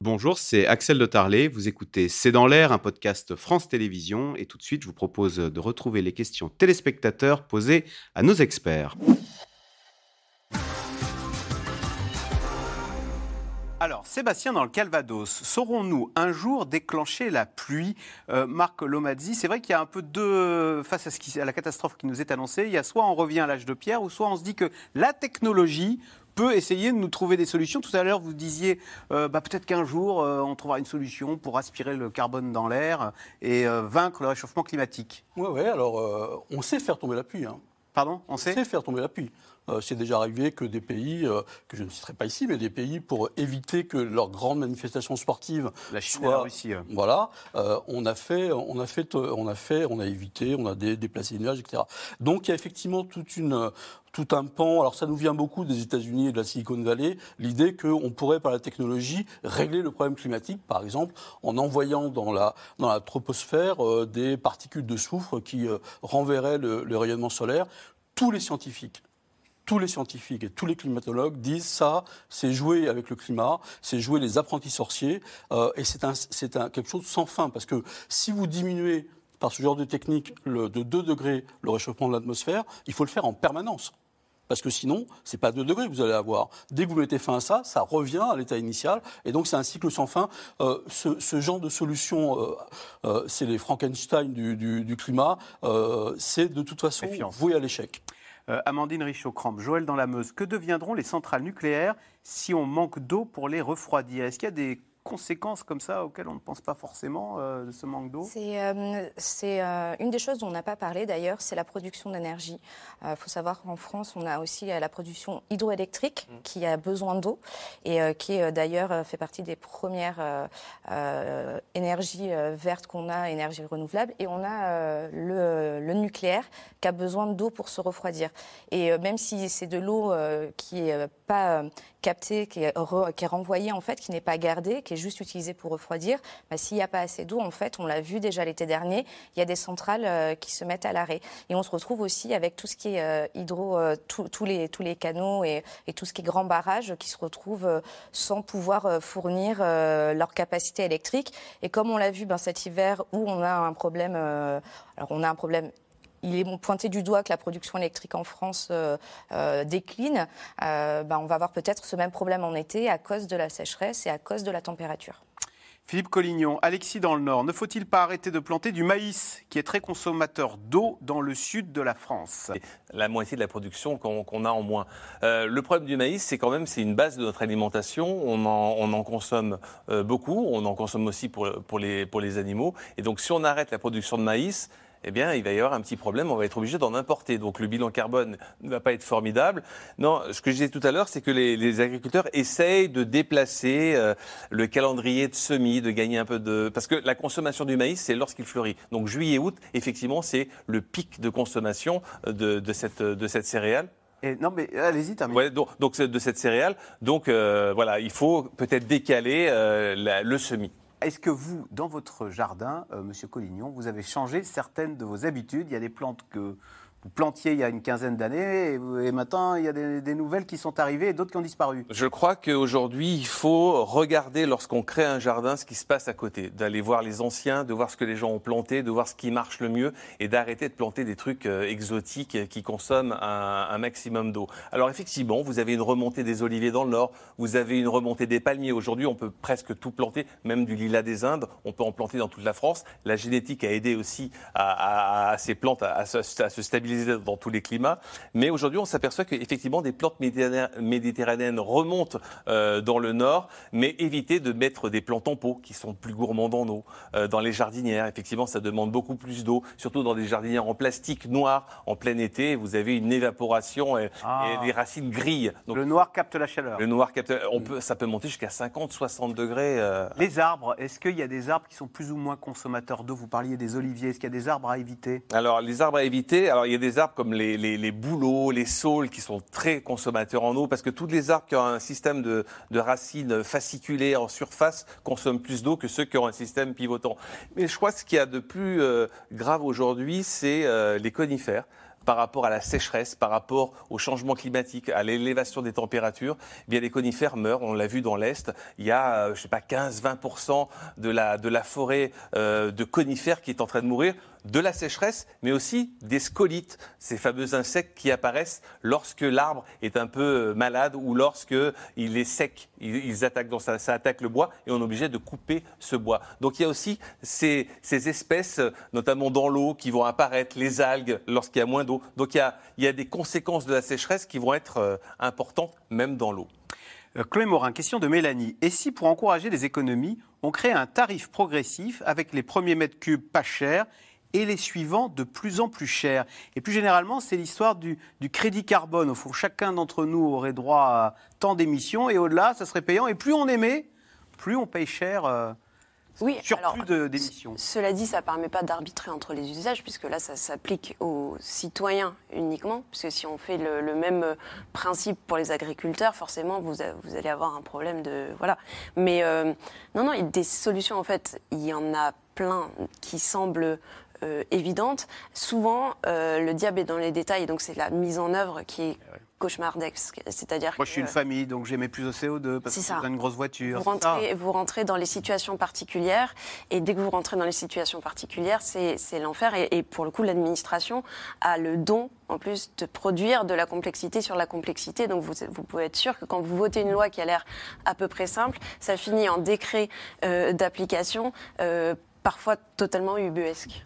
Bonjour, c'est Axel de Tarlet. Vous écoutez C'est dans l'air, un podcast France Télévisions. Et tout de suite, je vous propose de retrouver les questions téléspectateurs posées à nos experts. Alors, Sébastien, dans le Calvados, saurons-nous un jour déclencher la pluie? Euh, Marc Lomazzi, c'est vrai qu'il y a un peu de. Face à, à la catastrophe qui nous est annoncée, il y a soit on revient à l'âge de pierre, ou soit on se dit que la technologie peut essayer de nous trouver des solutions. Tout à l'heure, vous disiez euh, bah, peut-être qu'un jour, euh, on trouvera une solution pour aspirer le carbone dans l'air et euh, vaincre le réchauffement climatique. Oui, ouais, alors on sait faire tomber la pluie. Hein. Pardon On sait On sait faire tomber la pluie. c'est déjà arrivé que des pays, que je ne citerai pas ici, mais des pays, pour éviter que leurs grandes manifestations sportives la Chine soient, la Russie, voilà, on a fait, on a fait, on a fait, on a évité, on a déplacé les nuages, etc. Donc il y a effectivement toute une, tout un pan. Alors ça nous vient beaucoup des États-Unis et de la Silicon Valley, l'idée qu'on pourrait par la technologie régler le problème climatique, par exemple en envoyant dans la, dans la troposphère euh, des particules de soufre qui euh, renverraient le, rayonnement solaire. Tous les scientifiques tous les scientifiques et tous les climatologues disent ça, c'est jouer avec le climat, c'est jouer les apprentis sorciers, euh, et c'est un, quelque chose sans fin, parce que si vous diminuez par ce genre de technique de 2 degrés le réchauffement de l'atmosphère, il faut le faire en permanence. Parce que sinon, ce n'est pas 2 degrés que vous allez avoir. Dès que vous mettez fin à ça, ça revient à l'état initial. Et donc, c'est un cycle sans fin. Euh, ce, genre de solution, euh, euh, c'est les Frankenstein du, climat. c'est de toute façon voué à l'échec. Amandine Richaud-Crampe, Joël dans la Meuse, que deviendront les centrales nucléaires si on manque d'eau pour les refroidir? Est-ce qu'il y a des conséquences comme ça auxquelles on ne pense pas forcément euh, de ce manque d'eau? C'est euh, euh, une des choses dont on n'a pas parlé d'ailleurs, c'est la production d'énergie. Il faut savoir qu'en France, on a aussi la production hydroélectrique mmh. qui a besoin d'eau et qui d'ailleurs fait partie des premières énergies vertes qu'on a, énergie renouvelable. Et on a le, le, nucléaire qui a besoin d'eau pour se refroidir. Et même si c'est de l'eau qui n'est pas captée, qui est, qui est renvoyée en fait, qui n'est pas gardée, qui est juste utilisé pour refroidir, bah, s'il n'y a pas assez d'eau, en fait, on l'a vu déjà l'été dernier, il y a des centrales euh, qui se mettent à l'arrêt. Et on se retrouve aussi avec tout ce qui est euh, hydro, euh, tous les, tous les canaux et, tout ce qui est grand barrage qui se retrouvent sans pouvoir fournir leur capacité électrique. Et comme on l'a vu ben, cet hiver où on a un problème, alors on a un problème il est pointé du doigt que la production électrique en France euh, euh, décline, euh, ben, on va avoir peut-être ce même problème en été à cause de la sécheresse et à cause de la température. Philippe Collignon, Alexis dans le Nord, ne faut-il pas arrêter de planter du maïs, qui est très consommateur d'eau dans le sud de la France? La moitié de la production qu'on a en moins. le problème du maïs, c'est quand même c'est une base de notre alimentation. On en, consomme beaucoup, on en consomme aussi pour, pour, les, pour les animaux. Et donc si on arrête la production de maïs, eh bien, il va y avoir un petit problème, on va être obligé d'en importer. Donc le bilan carbone ne va pas être formidable. Non, ce que je disais tout à l'heure, c'est que les, agriculteurs essayent de déplacer euh, le calendrier de semis, de gagner un peu de... Parce que la consommation du maïs, c'est lorsqu'il fleurit. Donc juillet-août, effectivement, c'est le pic de consommation de, cette, de cette céréale. Et non, mais allez-y, terminez. donc, donc, de cette céréale. Donc euh, voilà, il faut peut-être décaler euh, le semis. Est-ce que vous, dans votre jardin, euh, Monsieur Collignon, vous avez changé certaines de vos habitudes? Il y a des plantes que vous plantiez il y a une quinzaine d'années et, maintenant il y a des, nouvelles qui sont arrivées et d'autres qui ont disparu. Je crois qu'aujourd'hui il faut regarder lorsqu'on crée un jardin ce qui se passe à côté, d'aller voir les anciens, de voir ce que les gens ont planté, de voir ce qui marche le mieux et d'arrêter de planter des trucs euh, exotiques qui consomment un, maximum d'eau. Alors effectivement, vous avez une remontée des oliviers dans le nord, vous avez une remontée des palmiers. Aujourd'hui, on peut presque tout planter, même du lilas des Indes, on peut en planter dans toute la France. La génétique a aidé aussi à, ces plantes à, se, à se stabiliser dans tous les climats. Mais aujourd'hui, on s'aperçoit qu'effectivement, des plantes méditerranéennes remontent euh, dans le nord, mais éviter de mettre des plantes en pot qui sont plus gourmands en eau. Euh, dans les jardinières, effectivement, ça demande beaucoup plus d'eau, surtout dans des jardinières en plastique noir en plein été. Vous avez une évaporation et, ah. des racines grillent. Donc, le noir capte la chaleur. Le noir capte. On peut, ça peut monter jusqu'à 50, 60 degrés. Euh. Les arbres, est-ce qu'il y a des arbres qui sont plus ou moins consommateurs d'eau? Vous parliez des oliviers. Est-ce qu'il y a des arbres à éviter? Alors, les arbres à éviter. Alors, il y a des arbres comme les, bouleaux, les saules qui sont très consommateurs en eau, parce que tous les arbres qui ont un système de, racines fasciculées en surface consomment plus d'eau que ceux qui ont un système pivotant. Mais je crois que ce qu'il y a de plus euh, grave aujourd'hui, c'est euh, les conifères par rapport à la sécheresse, par rapport au changement climatique, à l'élévation des températures, eh bien les conifères meurent. On l'a vu dans l'Est. Il y a, euh, je sais pas, 15-20% de la, forêt de conifères qui est en train de mourir de la sécheresse, mais aussi des scolites, ces fameux insectes qui apparaissent lorsque l'arbre est un peu euh, malade ou lorsque il est sec. Ils, attaquent, ça, attaque le bois et on est obligé de couper ce bois. Donc il y a aussi ces, ces espèces, notamment dans l'eau, qui vont apparaître, les algues, lorsqu'il y a moins d'eau. Donc il y, a, il y a des conséquences de la sécheresse qui vont être euh, importantes, même dans l'eau. Euh, Chloé Morin, question de Mélanie. Et si pour encourager les économies, on crée un tarif progressif avec les premiers mètres cubes pas chers et les suivants de plus en plus chers. Et plus généralement, c'est l'histoire du, du, crédit carbone. Au fond, chacun d'entre nous aurait droit à tant d'émissions et au-delà, ça serait payant. Et plus on émet, plus on paye cher. Euh, oui, sur plus d'émissions. Cela dit, ça ne permet pas d'arbitrer entre les usages, puisque là, ça s'applique aux citoyens uniquement. Puisque si on fait le, le, même principe pour les agriculteurs, forcément, vous, vous, allez avoir un problème de. Voilà. Mais euh, non, non, des solutions, en fait, il y en a plein qui semblent euh, évidente. Souvent, euh, le diable est dans les détails, donc c'est la mise en œuvre qui est cauchemardesque. C'est-à-dire Moi, je suis une famille, donc j'émets plus au CO2 parce que j'ai une grosse voiture. Vous rentrez, vous rentrez, dans les situations particulières, et dès que vous rentrez dans les situations particulières, c'est l'enfer. Et, et, pour le coup, l'administration a le don, en plus, de produire de la complexité sur la complexité. Donc, vous, vous pouvez être sûr que quand vous votez une loi qui a l'air à peu près simple, ça finit en décret euh, d'application, euh, parfois totalement ubuesque.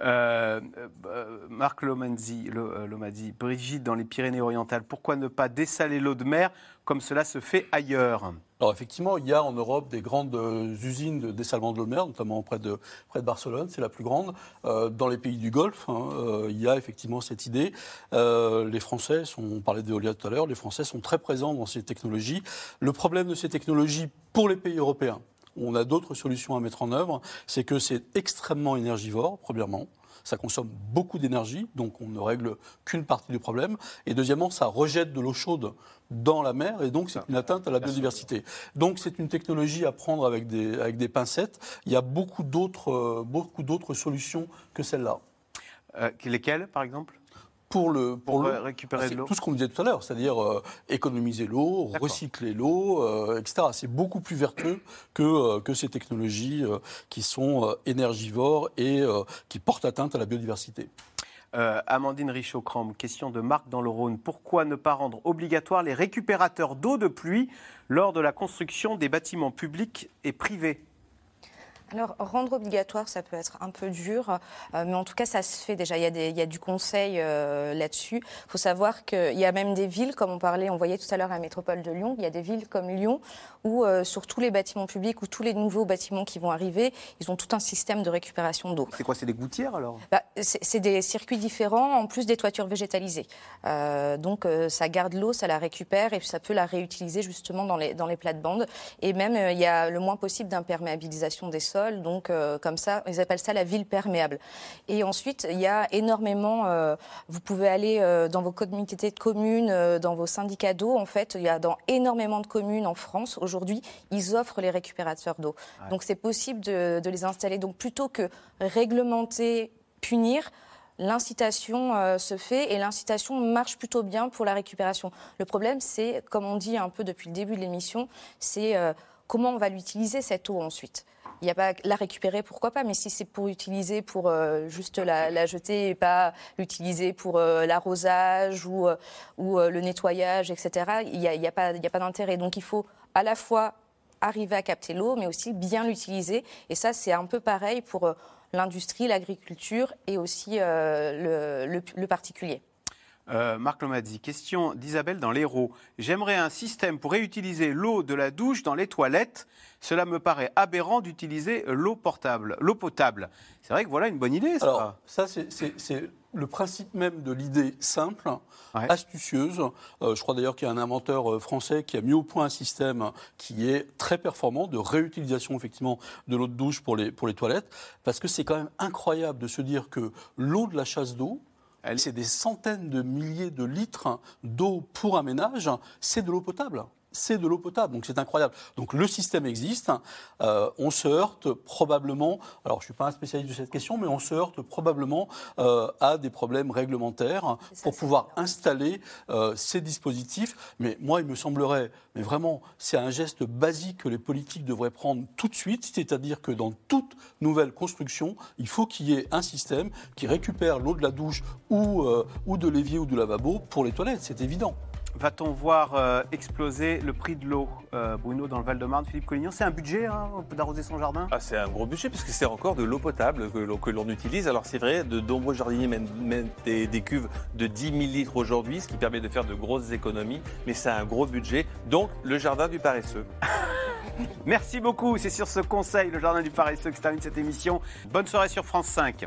Euh, euh, Marc Lomanzi, Lomanzi, Brigitte, dans les Pyrénées-Orientales, pourquoi ne pas dessaler l'eau de mer comme cela se fait ailleurs? Alors effectivement, il y a en Europe des grandes usines de dessalement de l'eau de mer, notamment près de, près de Barcelone, c'est la plus grande. Euh, dans les pays du Golfe, hein, euh, il y a effectivement cette idée. Euh, les Français, on parlait d'éolien tout à l'heure, les Français sont très présents dans ces technologies. Le problème de ces technologies pour les pays européens, on a d'autres solutions à mettre en œuvre, c'est que c'est extrêmement énergivore, premièrement. Ça consomme beaucoup d'énergie, donc on ne règle qu'une partie du problème. Et deuxièmement, ça rejette de l'eau chaude dans la mer et donc c'est une atteinte à la biodiversité. Donc c'est une technologie à prendre avec des, pincettes. Il y a beaucoup d'autres, d'autres solutions que celle-là. Euh, lesquelles, par exemple? Pour, le, pour, récupérer bah, l'eau Tout ce qu'on disait tout à l'heure, c'est-à-dire euh, économiser l'eau, recycler l'eau, euh, etc. C'est beaucoup plus vertueux que, euh, que ces technologies qui sont énergivores et qui portent atteinte à la biodiversité. Amandine Richaud-Cram, question de Marc dans le Rhône. Pourquoi ne pas rendre obligatoire les récupérateurs d'eau de pluie lors de la construction des bâtiments publics et privés? Alors, rendre obligatoire, ça peut être un peu dur, euh, mais en tout cas, ça se fait déjà. Il y a, des, il y a du conseil euh, là-dessus. Il faut savoir qu'il y a même des villes, comme on parlait, on voyait tout à l'heure à la métropole de Lyon, il y a des villes comme Lyon où, euh, sur tous les bâtiments publics ou tous les nouveaux bâtiments qui vont arriver, ils ont tout un système de récupération d'eau. C'est quoi C'est des gouttières alors? Bah, C'est des circuits différents, en plus des toitures végétalisées. donc, ça garde l'eau, ça la récupère et ça peut la réutiliser justement dans les, dans les plates-bandes. Et même, il y a le moins possible d'imperméabilisation des sols donc euh, comme ça, ils appellent ça la ville perméable. Et ensuite, il y a énormément, euh, vous pouvez aller euh, dans vos comités de communes, dans vos syndicats d'eau, en fait, il y a dans énormément de communes en France, aujourd'hui, ils offrent les récupérateurs d'eau. Ouais. Donc c'est possible de, de les installer. Donc plutôt que réglementer, punir, l'incitation euh, se fait et l'incitation marche plutôt bien pour la récupération. Le problème, c'est, comme on dit un peu depuis le début de l'émission, c'est euh, comment on va l'utiliser cette eau ensuite. Il n'y a pas la récupérer, pourquoi pas, mais si c'est pour utiliser pour euh, juste la, jeter et pas l'utiliser pour euh, l'arrosage ou, euh, ou le nettoyage, etc., il n'y a, pas, a pas d'intérêt. Donc il faut à la fois arriver à capter l'eau, mais aussi bien l'utiliser. Et ça, c'est un peu pareil pour l'industrie, l'agriculture et aussi le particulier. Euh, Marc Lomazzi, question d'Isabelle dans l'Hérault. J'aimerais un système pour réutiliser l'eau de la douche dans les toilettes. Cela me paraît aberrant d'utiliser l'eau portable, l'eau potable. C'est vrai que voilà une bonne idée. Ça. Alors, ça, c'est le principe même de l'idée simple, ouais. astucieuse. Euh, je crois d'ailleurs qu'il y a un inventeur français qui a mis au point un système qui est très performant de réutilisation effectivement de l'eau de douche pour les, pour les toilettes, parce que c'est quand même incroyable de se dire que l'eau de la chasse d'eau, c'est des centaines de milliers de litres d'eau pour un ménage, c'est de l'eau potable. C'est de l'eau potable. Donc c'est incroyable. Donc le système existe. Euh, on se heurte probablement, alors je ne suis pas un spécialiste de cette question, mais on se heurte probablement euh, à des problèmes réglementaires pour pouvoir installer euh, ces dispositifs. Mais moi, il me semblerait, mais vraiment, c'est un geste basique que les politiques devraient prendre tout de suite, c'est-à-dire que dans toute nouvelle construction, il faut qu'il y ait un système qui récupère l'eau de la douche ou, ou de l'évier ou du lavabo pour les toilettes. C'est évident. Va-t-on voir euh, exploser le prix de l'eau, euh, Bruno, dans le Val-de-Marne Philippe Collignon, c'est un budget hein, d'arroser son jardin? Ah, C'est un gros budget parce que c'est encore de l'eau potable que, l'on utilise. Alors c'est vrai, de nombreux jardiniers mènent, des, cuves de 10 000 litres aujourd'hui, ce qui permet de faire de grosses économies, mais c'est un gros budget. Donc le jardin du paresseux. Merci beaucoup, c'est sur ce conseil, le jardin du paresseux, que se termine cette émission. Bonne soirée sur France 5.